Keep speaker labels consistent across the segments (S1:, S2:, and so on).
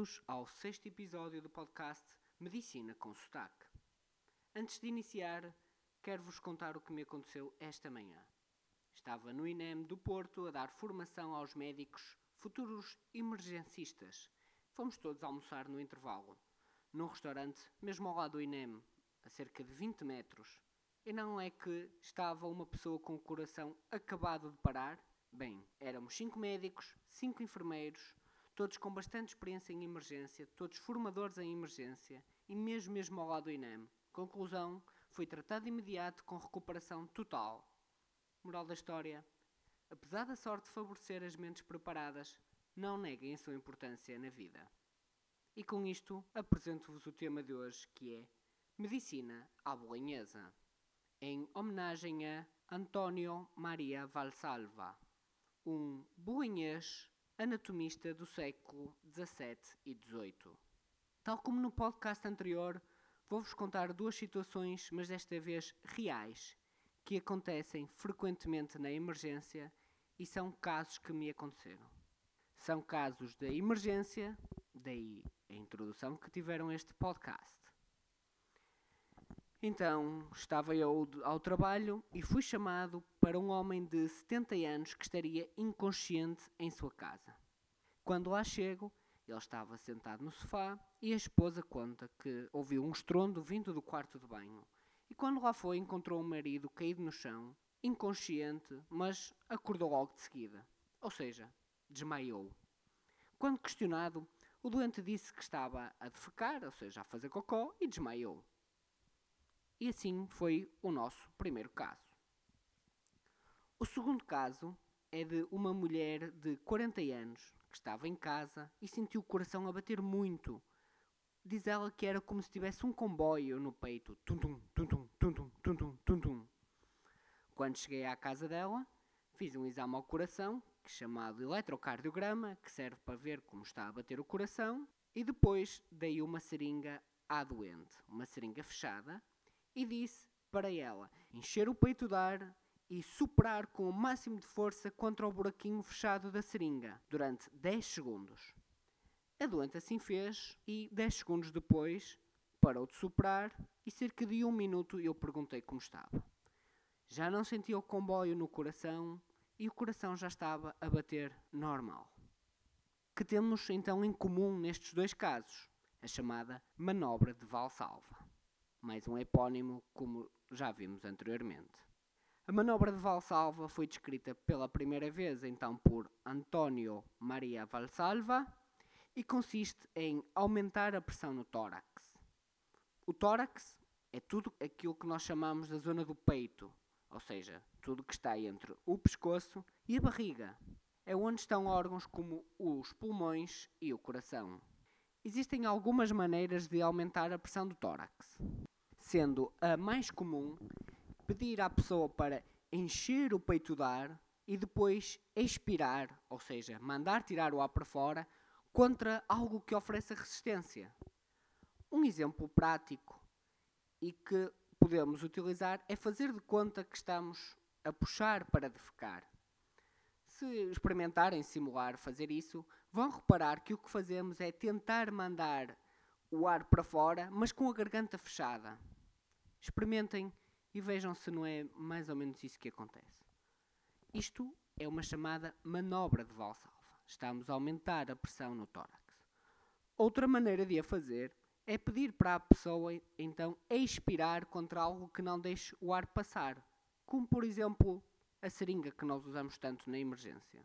S1: Bem-vindos ao sexto episódio do podcast Medicina com Sotaque. Antes de iniciar, quero-vos contar o que me aconteceu esta manhã. Estava no INEM do Porto a dar formação aos médicos futuros emergencistas. Fomos todos almoçar no intervalo, num restaurante mesmo ao lado do INEM, a cerca de 20 metros. E não é que estava uma pessoa com o coração acabado de parar? Bem, éramos cinco médicos, cinco enfermeiros, todos com bastante experiência em emergência, todos formadores em emergência e mesmo mesmo ao lado do INEM. Conclusão, foi tratado imediato com recuperação total. Moral da história, apesar da sorte favorecer as mentes preparadas, não neguem a sua importância na vida. E com isto, apresento-vos o tema de hoje, que é Medicina à Bolinhesa, em homenagem a António Maria Valsalva, um bolinhês anatomista do século XVII e XVIII. Tal como no podcast anterior, vou-vos contar duas situações, mas desta vez reais, que acontecem frequentemente na emergência e são casos que me aconteceram. São casos da emergência, daí a introdução que tiveram este podcast. Então, estava eu ao trabalho e fui chamado para um homem de 70 anos que estaria inconsciente em sua casa. Quando lá chego, ele estava sentado no sofá e a esposa conta que ouviu um estrondo vindo do quarto de banho. E quando lá foi, encontrou o marido caído no chão, inconsciente, mas acordou logo de seguida. Ou seja, desmaiou. Quando questionado, o doente disse que estava a defecar, ou seja, a fazer cocó, e desmaiou. E assim foi o nosso primeiro caso. O segundo caso é de uma mulher de 40 anos que estava em casa e sentiu o coração a bater muito. Diz ela que era como se tivesse um comboio no peito. Tum tum, tum tum, tum tum, tum tum, tum. Quando cheguei à casa dela, fiz um exame ao coração, que chamado eletrocardiograma, que serve para ver como está a bater o coração, e depois dei uma seringa à doente, uma seringa fechada, e disse para ela encher o peito de ar e soprar com o máximo de força contra o buraquinho fechado da seringa durante 10 segundos. A doente assim fez e 10 segundos depois parou de soprar e cerca de um minuto eu perguntei como estava. Já não sentia o comboio no coração e o coração já estava a bater normal. Que temos então em comum nestes dois casos? A chamada manobra de Valsalva mais um epónimo, como já vimos anteriormente. A manobra de Valsalva foi descrita pela primeira vez então por António Maria Valsalva e consiste em aumentar a pressão no tórax. O tórax é tudo aquilo que nós chamamos da zona do peito, ou seja, tudo que está entre o pescoço e a barriga. É onde estão órgãos como os pulmões e o coração. Existem algumas maneiras de aumentar a pressão do tórax sendo a mais comum pedir à pessoa para encher o peito de ar e depois expirar, ou seja, mandar tirar o ar para fora contra algo que ofereça resistência. Um exemplo prático e que podemos utilizar é fazer de conta que estamos a puxar para defecar. Se experimentarem simular fazer isso, vão reparar que o que fazemos é tentar mandar o ar para fora, mas com a garganta fechada. Experimentem e vejam se não é mais ou menos isso que acontece. Isto é uma chamada manobra de Valsalva. Estamos a aumentar a pressão no tórax. Outra maneira de a fazer é pedir para a pessoa então expirar contra algo que não deixe o ar passar, como por exemplo a seringa que nós usamos tanto na emergência.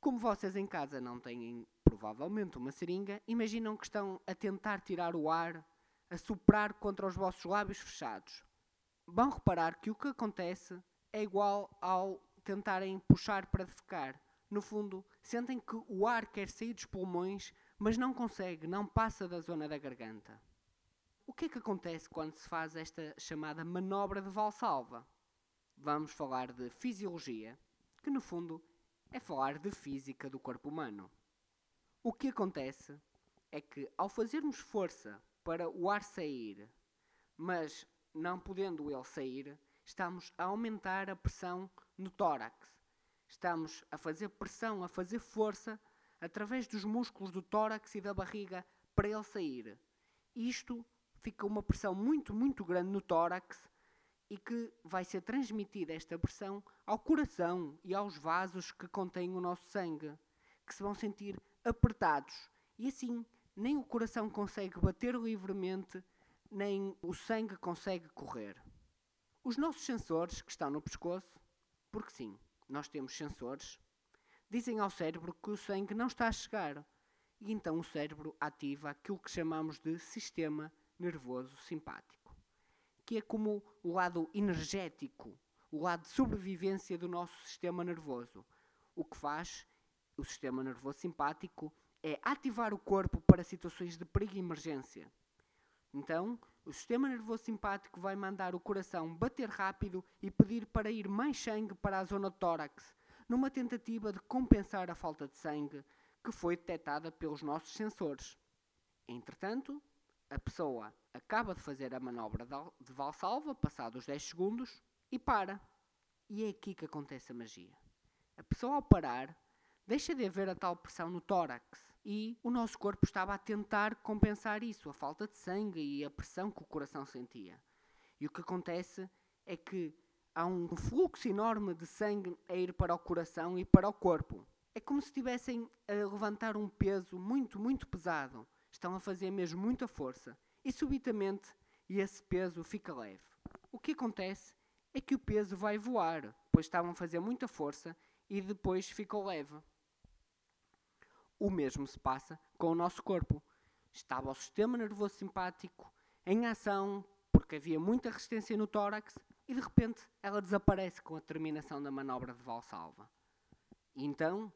S1: Como vocês em casa não têm provavelmente uma seringa, imaginam que estão a tentar tirar o ar a soprar contra os vossos lábios fechados. Vão reparar que o que acontece é igual ao tentarem puxar para defecar. No fundo, sentem que o ar quer sair dos pulmões, mas não consegue, não passa da zona da garganta. O que é que acontece quando se faz esta chamada manobra de Valsalva? Vamos falar de fisiologia, que no fundo é falar de física do corpo humano. O que acontece é que ao fazermos força para o ar sair, mas não podendo ele sair, estamos a aumentar a pressão no tórax. Estamos a fazer pressão, a fazer força através dos músculos do tórax e da barriga para ele sair. Isto fica uma pressão muito, muito grande no tórax e que vai ser transmitida esta pressão ao coração e aos vasos que contêm o nosso sangue, que se vão sentir apertados e assim nem o coração consegue bater livremente, nem o sangue consegue correr. Os nossos sensores, que estão no pescoço, porque sim, nós temos sensores, dizem ao cérebro que o sangue não está a chegar. E então o cérebro ativa aquilo que chamamos de sistema nervoso simpático, que é como o lado energético, o lado de sobrevivência do nosso sistema nervoso. O que faz o sistema nervoso simpático é ativar o corpo para situações de perigo e emergência. Então, o sistema nervoso simpático vai mandar o coração bater rápido e pedir para ir mais sangue para a zona tórax, numa tentativa de compensar a falta de sangue que foi detectada pelos nossos sensores. Entretanto, a pessoa acaba de fazer a manobra de valsalva, passados 10 segundos, e para. E é aqui que acontece a magia. A pessoa, ao parar, deixa de haver a tal pressão no tórax e o nosso corpo estava a tentar compensar isso, a falta de sangue e a pressão que o coração sentia. E o que acontece é que há um fluxo enorme de sangue a ir para o coração e para o corpo. É como se estivessem a levantar um peso muito, muito pesado. Estão a fazer mesmo muita força. E subitamente esse peso fica leve. O que acontece é que o peso vai voar, pois estavam a fazer muita força e depois ficou leve. O mesmo se passa com o nosso corpo. Estava o sistema nervoso simpático em ação porque havia muita resistência no tórax e de repente ela desaparece com a terminação da manobra de valsalva. Então,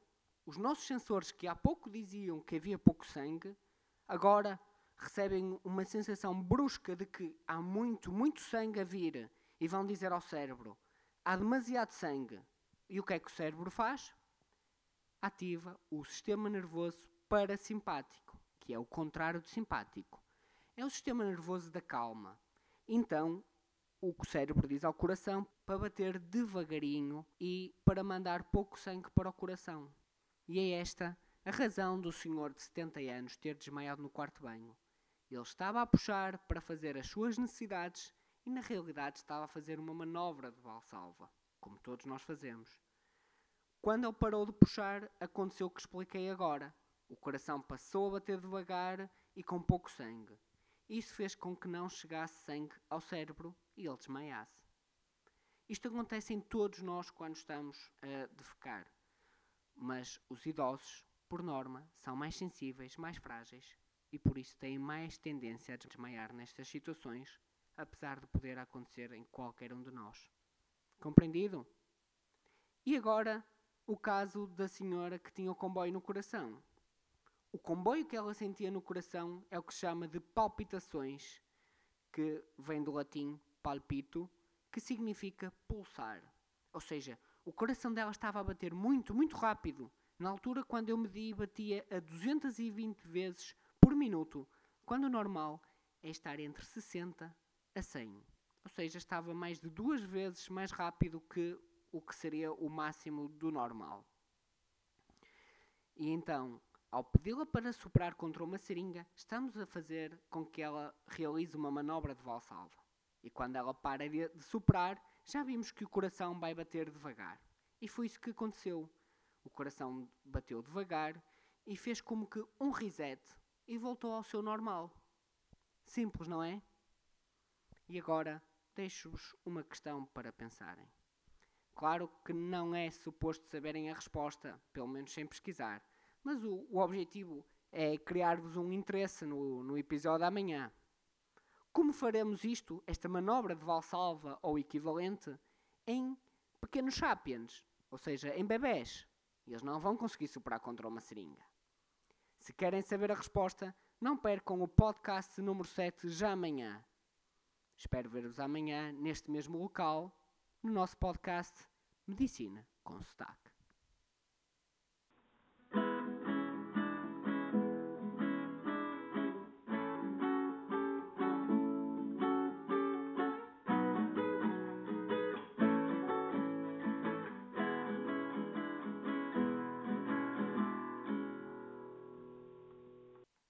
S1: os nossos sensores que há pouco diziam que havia pouco sangue, agora recebem uma sensação brusca de que há muito, muito sangue a vir e vão dizer ao cérebro: há demasiado sangue. E o que é que o cérebro faz? Ativa o sistema nervoso parasimpático, que é o contrário do simpático. É o sistema nervoso da calma. Então, o cérebro diz ao coração para bater devagarinho e para mandar pouco sangue para o coração. E é esta a razão do senhor de 70 anos ter desmaiado no quarto banho. Ele estava a puxar para fazer as suas necessidades e na realidade estava a fazer uma manobra de valsalva, como todos nós fazemos. Quando ele parou de puxar, aconteceu o que expliquei agora. O coração passou a bater devagar e com pouco sangue. Isso fez com que não chegasse sangue ao cérebro e ele desmaiasse. Isto acontece em todos nós quando estamos a defecar. Mas os idosos, por norma, são mais sensíveis, mais frágeis e por isso têm mais tendência a desmaiar nestas situações, apesar de poder acontecer em qualquer um de nós. Compreendido? E agora o caso da senhora que tinha o comboio no coração. O comboio que ela sentia no coração é o que chama de palpitações, que vem do latim palpito, que significa pulsar. Ou seja, o coração dela estava a bater muito, muito rápido. Na altura, quando eu medi, batia a 220 vezes por minuto, quando o normal é estar entre 60 a 100. Ou seja, estava mais de duas vezes mais rápido que o que seria o máximo do normal. E então, ao pedi-la para soprar contra uma seringa, estamos a fazer com que ela realize uma manobra de valsalva. E quando ela para de, soprar, já vimos que o coração vai bater devagar. E foi isso que aconteceu. O coração bateu devagar e fez como que um reset e voltou ao seu normal. Simples, não é? E agora deixo-vos uma questão para pensarem. Claro que não é suposto saberem a resposta, pelo menos sem pesquisar, mas o, o objetivo é criar-vos um interesse no, no episódio da amanhã. Como faremos isto, esta manobra de valsalva ou equivalente, em pequenos sapiens, ou seja, em bebés? Eles não vão conseguir superar contra uma seringa. Se querem saber a resposta, não percam o podcast número 7 já amanhã. Espero ver-vos amanhã neste mesmo local no nosso podcast Medicina com Sotaque.